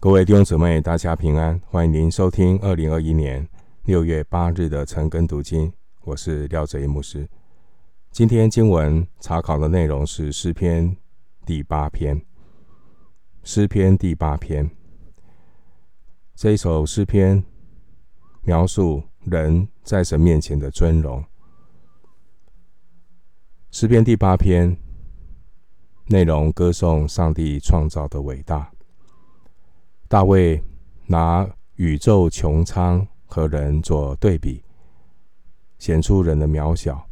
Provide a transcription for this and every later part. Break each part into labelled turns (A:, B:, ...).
A: 各位弟兄姊妹，大家平安！欢迎您收听二零二一年六月八日的晨更读经。我是廖哲一牧师。今天经文查考的内容是诗篇第八篇。诗篇第八篇这一首诗篇描述人在神面前的尊荣。诗篇第八篇内容歌颂上帝创造的伟大。大卫拿宇宙穹苍和人做对比，显出人的渺小。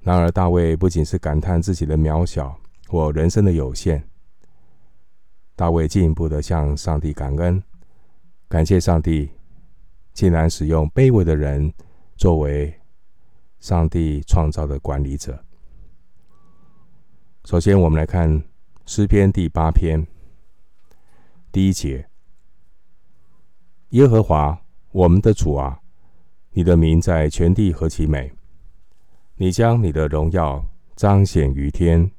A: 然而，大卫不仅是感叹自己的渺小或人生的有限，大卫进一步的向上帝感恩，感谢上帝竟然使用卑微的人作为上帝创造的管理者。首先，我们来看诗篇第八篇。第一节，耶和华我们的主啊，你的名在全地何其美！你将你的荣耀彰显于天。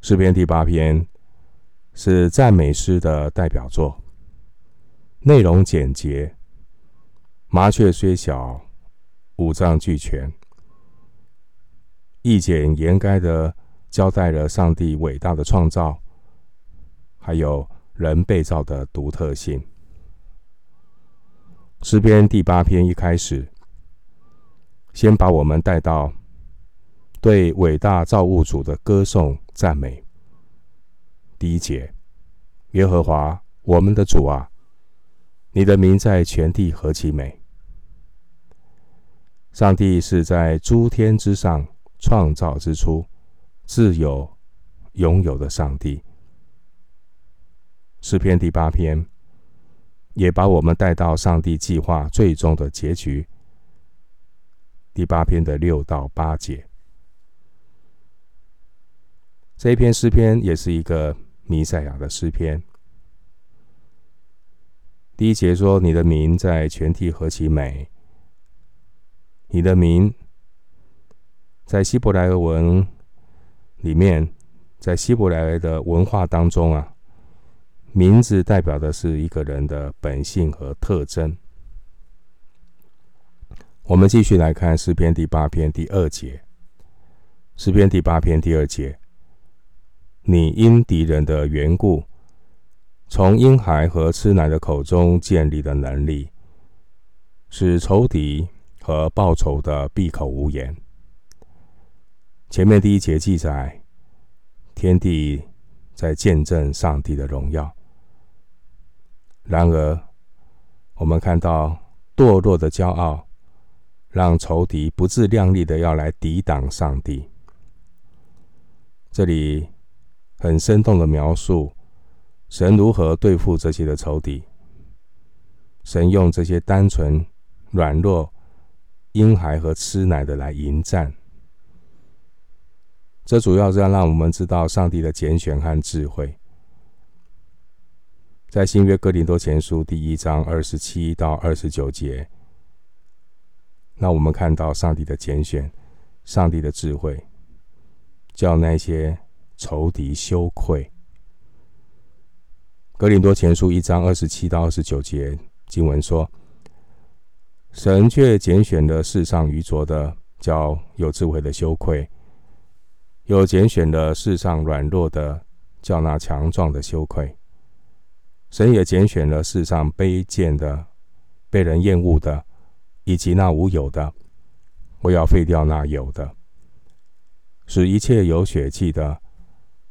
A: 诗篇第八篇是赞美诗的代表作，内容简洁，麻雀虽小，五脏俱全，意简言赅的交代了上帝伟大的创造。还有人被造的独特性。诗篇第八篇一开始，先把我们带到对伟大造物主的歌颂赞美。第一节，耶和华我们的主啊，你的名在全地何其美！上帝是在诸天之上创造之初自有拥有的上帝。诗篇第八篇也把我们带到上帝计划最终的结局。第八篇的六到八节，这一篇诗篇也是一个弥赛亚的诗篇。第一节说：“你的名在全体何其美！”你的名在希伯来文里面，在希伯来的文化当中啊。名字代表的是一个人的本性和特征。我们继续来看诗篇第八篇第二节。诗篇第八篇第二节：你因敌人的缘故，从婴孩和吃奶的口中建立的能力，使仇敌和报仇的闭口无言。前面第一节记载，天地在见证上帝的荣耀。然而，我们看到堕落的骄傲，让仇敌不自量力的要来抵挡上帝。这里很生动的描述神如何对付这些的仇敌。神用这些单纯、软弱、婴孩和吃奶的来迎战。这主要是要让我们知道上帝的拣选和智慧。在新约哥林多前书第一章二十七到二十九节，那我们看到上帝的拣选，上帝的智慧，叫那些仇敌羞愧。哥林多前书一章二十七到二十九节经文说：“神却拣选了世上愚拙的，叫有智慧的羞愧；又拣选了世上软弱的，叫那强壮的羞愧。”神也拣选了世上卑贱的、被人厌恶的，以及那无有的，我要废掉那有的，使一切有血气的，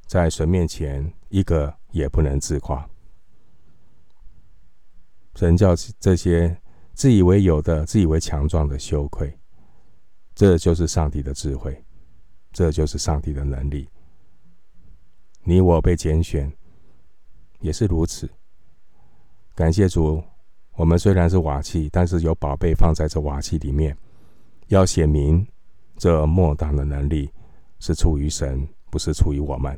A: 在神面前一个也不能自夸。神叫这些自以为有的、自以为强壮的羞愧，这就是上帝的智慧，这就是上帝的能力。你我被拣选，也是如此。感谢主，我们虽然是瓦器，但是有宝贝放在这瓦器里面，要显明这莫大的能力是出于神，不是出于我们。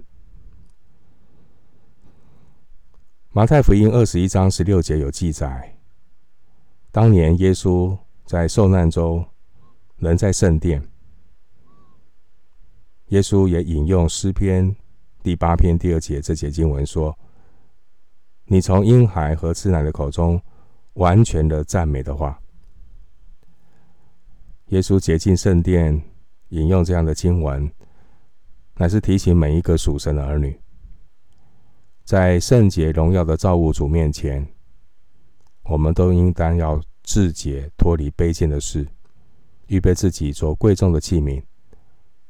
A: 马太福音二十一章十六节有记载，当年耶稣在受难周，人在圣殿，耶稣也引用诗篇第八篇第二节这节经文说：“你从婴孩和吃奶的口中完全的赞美的话。耶稣洁净圣殿，引用这样的经文，乃是提醒每一个属神的儿女，在圣洁荣耀的造物主面前，我们都应当要自洁，脱离卑贱的事，预备自己做贵重的器皿，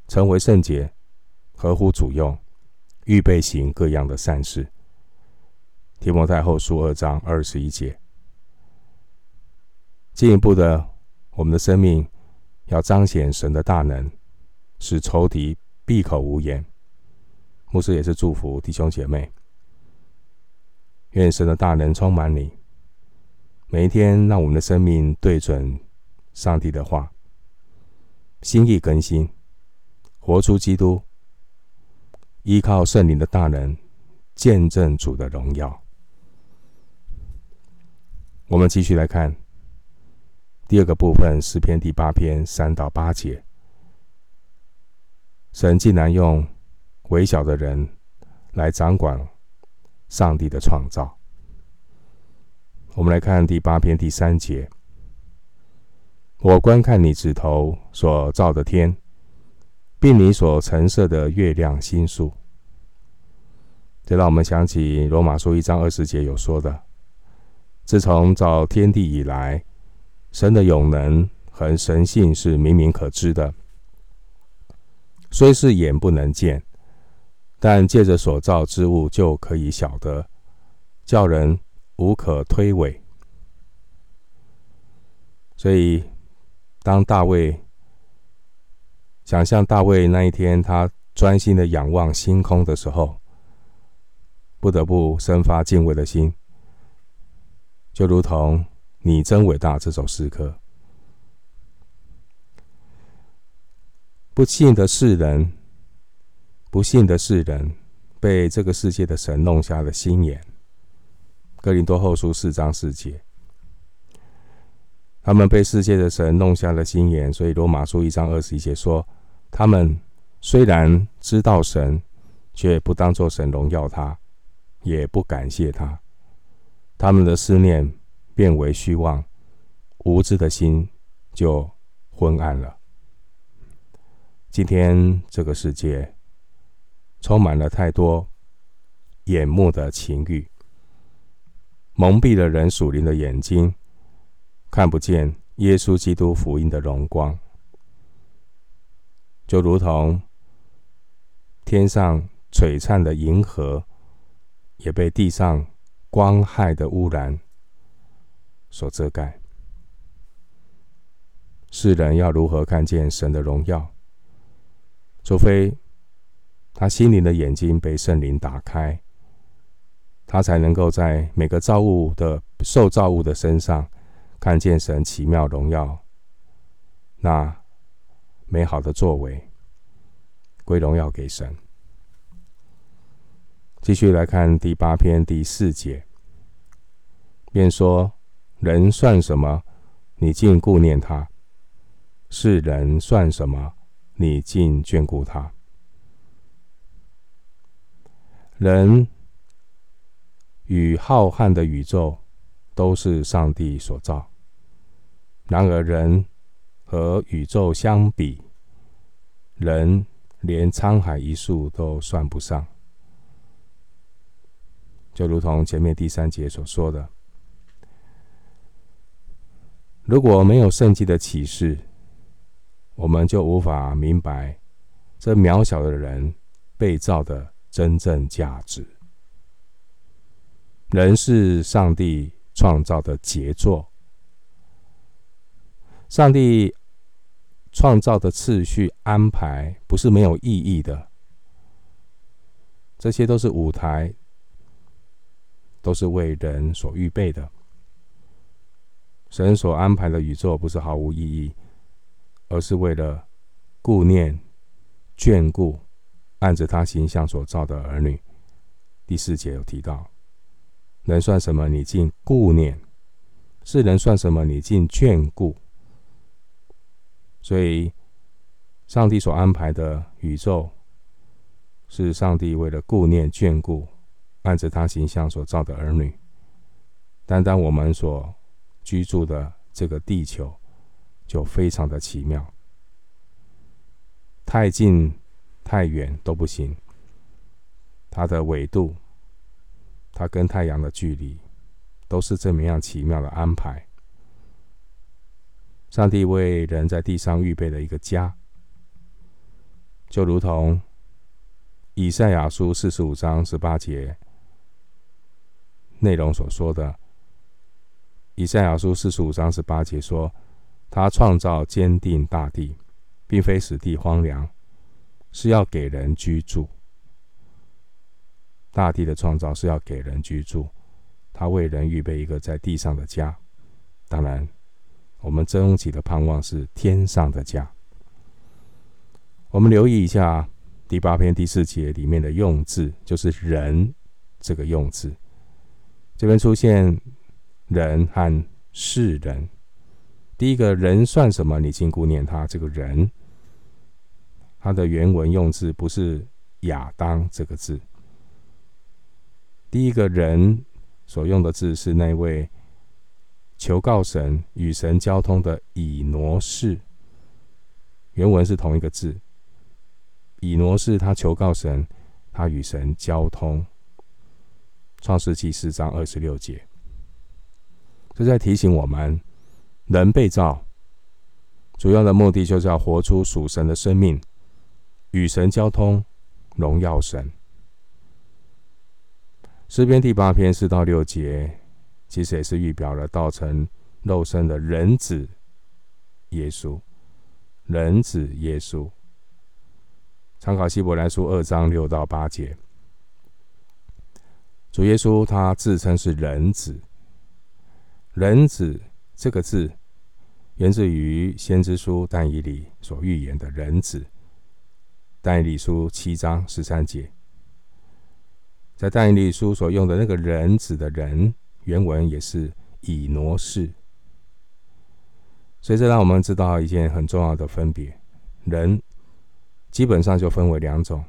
A: 成为圣洁，合乎主用，预备行各样的善事。提摩太后书二章二十一节。进一步的，我们的生命要彰显神的大能，使仇敌闭口无言。牧师也是祝福弟兄姐妹，愿神的大能充满你。每一天，让我们的生命对准上帝的话，心意更新，活出基督，依靠圣灵的大能，见证主的荣耀。我们继续来看第二个部分，诗篇第八篇三到八节。神竟然用微小的人来掌管上帝的创造。我们来看第八篇第三节：我观看你指头所造的天，并你所陈设的月亮星宿。这让我们想起罗马书一章二十节有说的。自从造天地以来，神的永能和神性是明明可知的，虽是眼不能见，但借着所造之物就可以晓得，叫人无可推诿。所以，当大卫想象大卫那一天，他专心的仰望星空的时候，不得不生发敬畏的心。就如同《你真伟大》这首诗歌，不幸的世人，不幸的世人，被这个世界的神弄瞎了心眼。哥林多后书四章四节，他们被世界的神弄瞎了心眼，所以罗马书一章二十一节说，他们虽然知道神，却不当作神荣耀他，也不感谢他。他们的思念变为虚妄，无知的心就昏暗了。今天这个世界充满了太多眼目的情欲，蒙蔽了人属灵的眼睛，看不见耶稣基督福音的荣光，就如同天上璀璨的银河也被地上。光害的污染所遮盖，世人要如何看见神的荣耀？除非他心灵的眼睛被圣灵打开，他才能够在每个造物的受造物的身上看见神奇妙荣耀，那美好的作为，归荣耀给神。继续来看第八篇第四节，便说：“人算什么？你竟顾念他；世人算什么？你竟眷顾他？人与浩瀚的宇宙都是上帝所造，然而人和宇宙相比，人连沧海一粟都算不上。”就如同前面第三节所说的，如果没有圣经的启示，我们就无法明白这渺小的人被造的真正价值。人是上帝创造的杰作，上帝创造的次序安排不是没有意义的，这些都是舞台。都是为人所预备的。神所安排的宇宙不是毫无意义，而是为了顾念、眷顾按着他形象所造的儿女。第四节有提到：人算什么？你竟顾念；是人算什么？你竟眷顾。所以，上帝所安排的宇宙，是上帝为了顾念、眷顾。按着他形象所造的儿女。单单我们所居住的这个地球，就非常的奇妙。太近、太远都不行。它的纬度，它跟太阳的距离，都是这么样奇妙的安排。上帝为人在地上预备了一个家，就如同以赛亚书四十五章十八节内容所说的。以赛亚书四十五章十八节说：“他创造坚定大地，并非使地荒凉，是要给人居住。大地的创造是要给人居住，他为人预备一个在地上的家。当然。”我们终极的盼望是天上的家。我们留意一下第八篇第四节里面的用字，就是“人”这个用字。这边出现“人”和“世人”。第一个人算什么？你尽顾念他。这个人，他的原文用字不是“亚当”这个字。第一个人所用的字是那位。求告神与神交通的以挪士，原文是同一个字。以挪士他求告神，他与神交通。创世纪四章二十六节，这在提醒我们，人被造主要的目的就是要活出属神的生命，与神交通，荣耀神。诗篇第八篇四到六节。其实也是预表了道成肉身的人子耶稣，人子耶稣。参考希伯来书二章六到八节，主耶稣他自称是人子，人子这个字源自于先知书但以理所预言的人子，但以理书七章十三节，在但以理书所用的那个人子的人。原文也是以挪士，所以这让我们知道一件很重要的分别：人基本上就分为两种，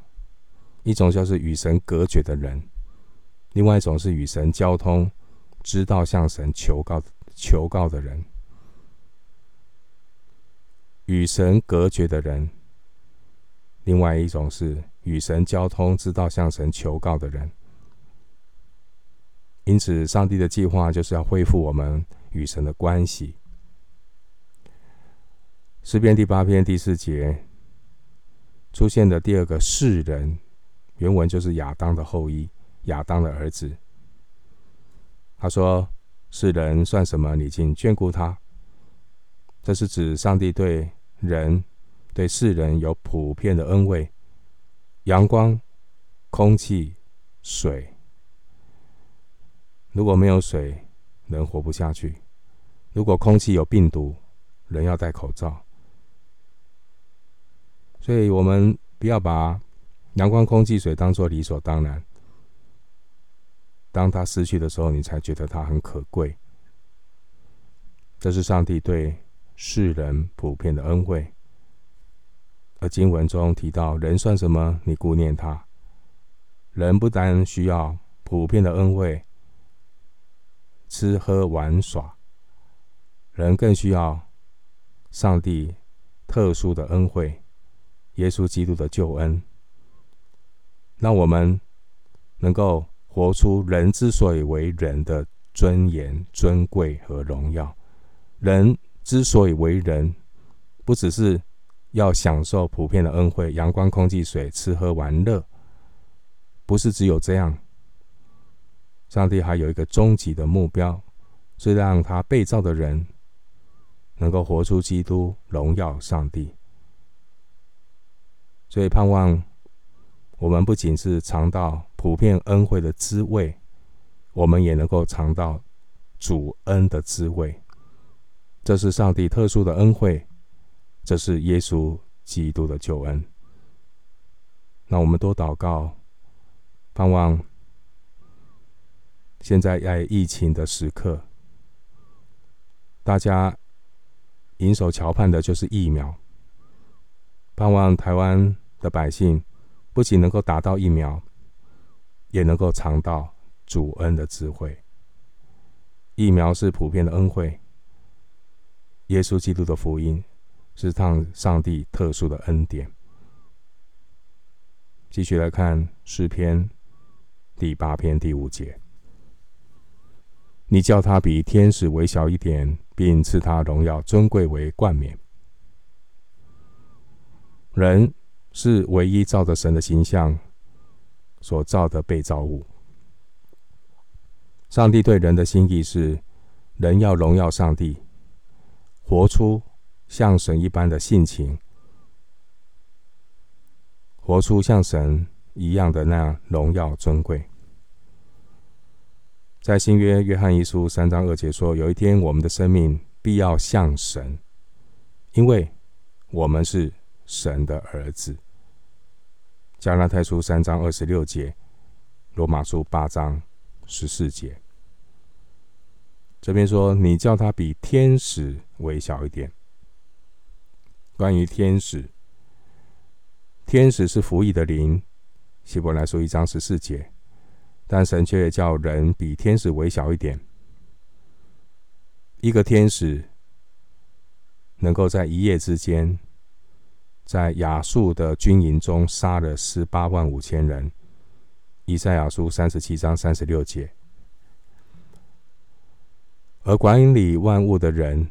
A: 一种就是与神隔绝的人，另外一种是与神交通、知道向神求告、求告的人。与神隔绝的人，另外一种是与神交通、知道向神求告的人。因此，上帝的计划就是要恢复我们与神的关系。诗篇第八篇第四节出现的第二个世人，原文就是亚当的后裔，亚当的儿子。他说：“世人算什么？你竟眷顾他？”这是指上帝对人、对世人有普遍的恩惠，阳光、空气、水。如果没有水，人活不下去；如果空气有病毒，人要戴口罩。所以，我们不要把阳光、空气、水当作理所当然。当他失去的时候，你才觉得他很可贵。这是上帝对世人普遍的恩惠。而经文中提到，人算什么？你顾念他。人不单需要普遍的恩惠。吃喝玩耍，人更需要上帝特殊的恩惠，耶稣基督的救恩，让我们能够活出人之所以为人的尊严、尊贵和荣耀。人之所以为人，不只是要享受普遍的恩惠，阳光、空气、水，吃喝玩乐，不是只有这样。上帝还有一个终极的目标，是让他被造的人能够活出基督，荣耀上帝。所以盼望我们不仅是尝到普遍恩惠的滋味，我们也能够尝到主恩的滋味。这是上帝特殊的恩惠，这是耶稣基督的救恩。那我们多祷告，盼望。现在在疫情的时刻，大家迎手瞧盼的就是疫苗。盼望台湾的百姓不仅能够打到疫苗，也能够尝到主恩的智慧。疫苗是普遍的恩惠，耶稣基督的福音是上上帝特殊的恩典。继续来看诗篇第八篇第五节：你叫他比天使微小一点，并赐他荣耀尊贵为冠冕。人是唯一照着神的形象所造的被造物。上帝对人的心意是，人要荣耀上帝，活出像神一般的性情，活出像神一样的那样荣耀尊贵。在新约约翰一书三章二节说：“有一天，我们的生命必要像神，因为我们是神的儿子。”加拉太书三章二十六节，罗马书八章十四节。这边说，你叫他比天使微小一点。关于天使，天使是服役的灵，希伯来书一章十四节。但神却叫人比天使微小一点。一个天使能够在一夜之间，在亚述的军营中杀了十八万五千人。以赛亚书三十七章三十六节。而管理万物的人，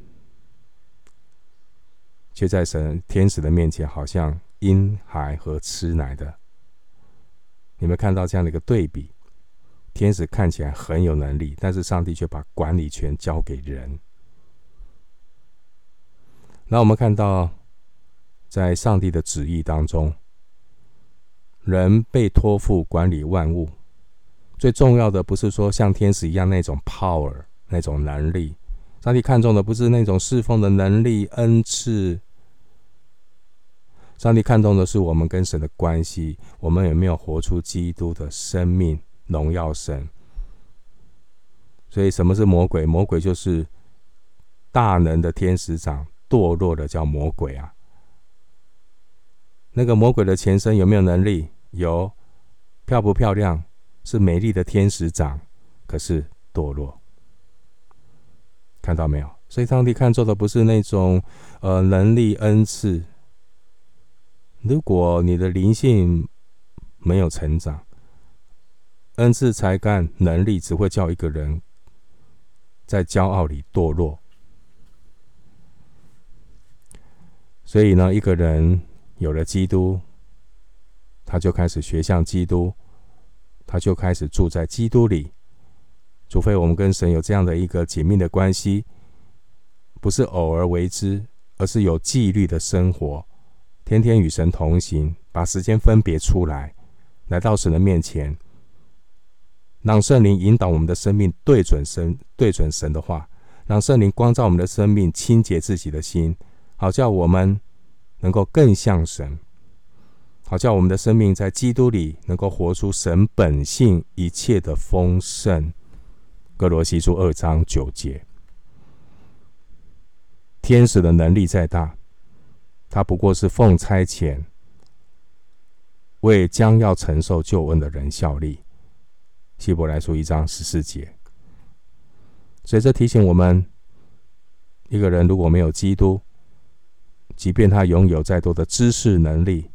A: 却在神天使的面前，好像婴孩和吃奶的。你们看到这样的一个对比？天使看起来很有能力，但是上帝却把管理权交给人。那我们看到，在上帝的旨意当中，人被托付管理万物，最重要的不是说像天使一样那种 power。那种能力，上帝看重的不是那种侍奉的能力、恩赐。上帝看重的是我们跟神的关系，我们有没有活出基督的生命，荣耀神。所以，什么是魔鬼？魔鬼就是大能的天使长堕落的，叫魔鬼啊。那个魔鬼的前身有没有能力？有。漂不漂亮？是美丽的天使长，可是堕落。看到没有？所以上帝看重的不是那种呃能力恩赐。如果你的灵性没有成长，恩赐才干能力只会叫一个人在骄傲里堕落。所以呢，一个人有了基督，他就开始学像基督，他就开始住在基督里。除非我们跟神有这样的一个紧密的关系，不是偶尔为之，而是有纪律的生活，天天与神同行，把时间分别出来，来到神的面前，让圣灵引导我们的生命对准神，对准神的话，让圣灵光照我们的生命，清洁自己的心，好叫我们能够更像神，好叫我们的生命在基督里能够活出神本性一切的丰盛。哥罗西书二章九节，天使的能力再大，他不过是奉差遣，为将要承受救恩的人效力。希伯来书一章十四节，所以这提醒我们：一个人如果没有基督，即便他拥有再多的知识能力，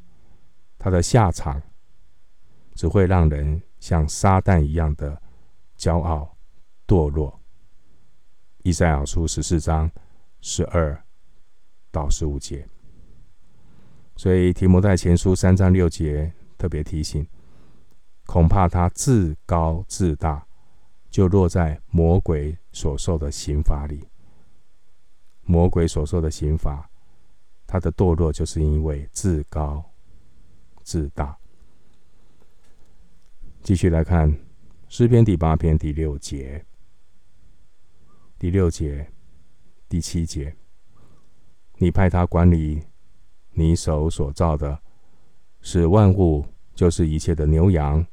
A: 他的下场只会让人像撒旦一样的骄傲。堕落。以赛亚书十四章十二到十五节，所以提摩太前书三章六节特别提醒：恐怕他自高自大，就落在魔鬼所受的刑罚里。魔鬼所受的刑罚，他的堕落就是因为自高自大。继续来看诗篇第八篇第六节。第六节、第七节，你派他管理你手所造的，使万物，就是一切的牛羊、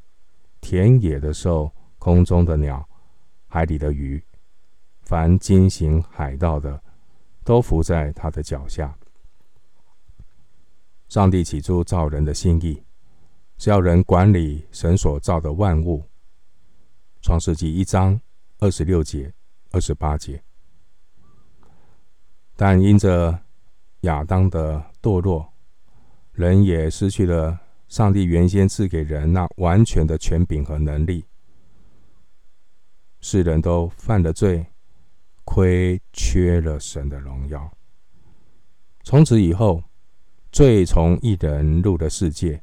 A: 田野的兽、空中的鸟、海里的鱼，凡经行海道的，都伏在他的脚下。上帝起初造人的心意，是要人管理神所造的万物。创世纪一章二十六节、二十八节。但因着亚当的堕落，人也失去了上帝原先赐给人那完全的权柄和能力。世人都犯了罪，亏缺了神的荣耀。从此以后，罪从一人入的世界，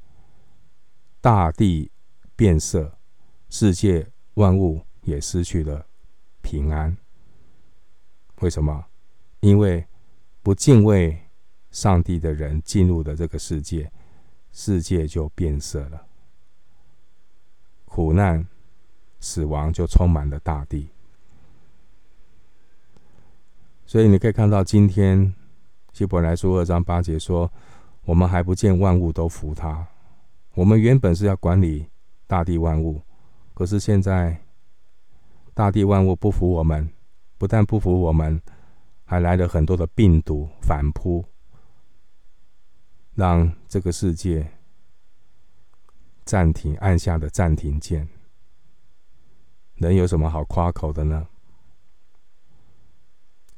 A: 大地变色，世界万物也失去了平安。为什么？因为不敬畏上帝的人进入了这个世界，世界就变色了，苦难。死亡就充满了大地，所以你可以看到，今天希伯来书二章八节说：“我们还不见万物都服他。”我们原本是要管理大地万物，可是现在大地万物不服我们，不但不服我们，还来了很多的病毒反扑，让这个世界暂停，按下的暂停键。人有什么好夸口的呢？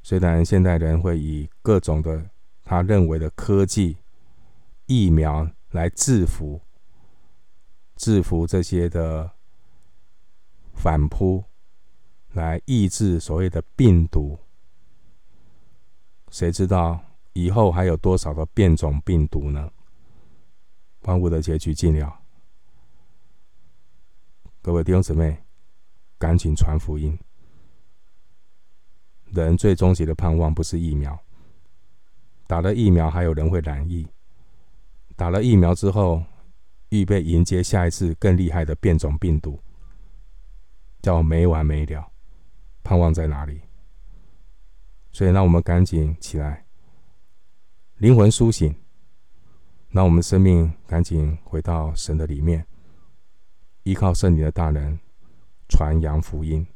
A: 虽然现代人会以各种的他认为的科技、疫苗来制服、制服这些的反扑，来抑制所谓的病毒，谁知道以后还有多少个变种病毒呢？万物的结局近了，各位弟兄姊妹。赶紧传福音。人最终极的盼望不是疫苗，打了疫苗还有人会染疫。打了疫苗之后，预备迎接下一次更厉害的变种病毒，叫没完没了。盼望在哪里？所以，让我们赶紧起来，灵魂苏醒，让我们生命赶紧回到神的里面，依靠圣灵的大能。传扬福音，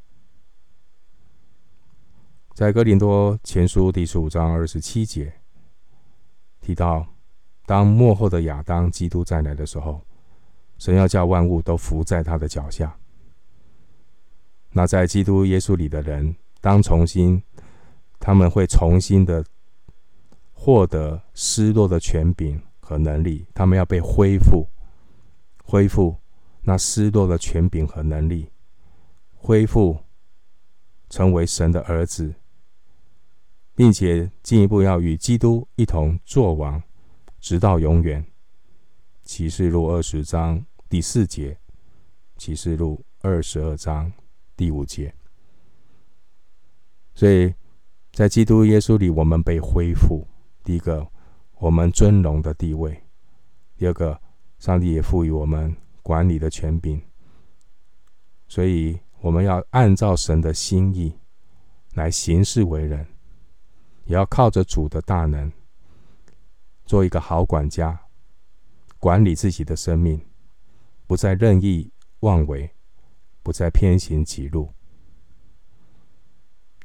A: 在哥林多前书第十五章二十七节提到，当末后的亚当基督再来的时候，神要叫万物都伏在他的脚下。那在基督耶稣里的人，当重新，他们会重新的获得失落的权柄和能力，他们要被恢复，恢复那失落的权柄和能力。恢复，成为神的儿子，并且进一步要与基督一同作王，直到永远。启示录二十章第四节，启示录二十二章第五节。所以在基督耶稣里，我们被恢复。第一个，我们尊荣的地位；第二个，上帝也赋予我们管理的权柄。所以。我们要按照神的心意来行事为人，也要靠着主的大能，做一个好管家，管理自己的生命，不再任意妄为，不再偏行己路。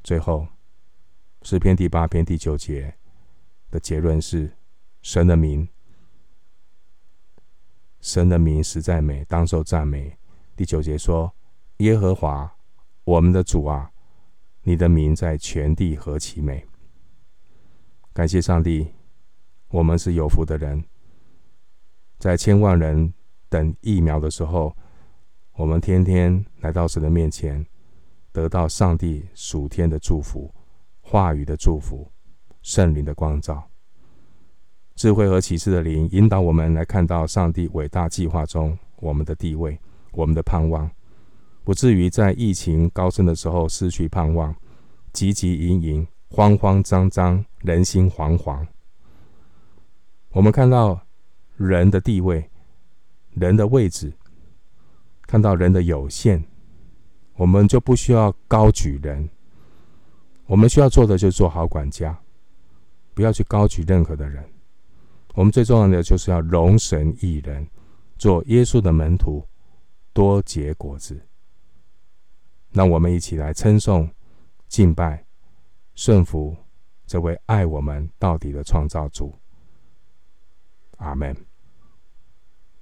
A: 最后，诗篇第八篇第九节的结论是：神的名，神的名实在美，当受赞美。第九节说。耶和华，我们的主啊，你的名在全地何其美！感谢上帝，我们是有福的人。在千万人等疫苗的时候，我们天天来到神的面前，得到上帝属天的祝福、话语的祝福、圣灵的光照、智慧和启示的灵，引导我们来看到上帝伟大计划中我们的地位、我们的盼望。不至于在疫情高升的时候失去盼望，急急营营、慌慌张张、人心惶惶。我们看到人的地位、人的位置，看到人的有限，我们就不需要高举人。我们需要做的就是做好管家，不要去高举任何的人。我们最重要的就是要容神一人，做耶稣的门徒，多结果子。让我们一起来称颂、敬拜、顺服这位爱我们到底的创造主。阿门。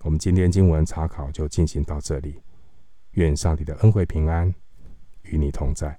A: 我们今天经文查考就进行到这里。愿上帝的恩惠平安与你同在。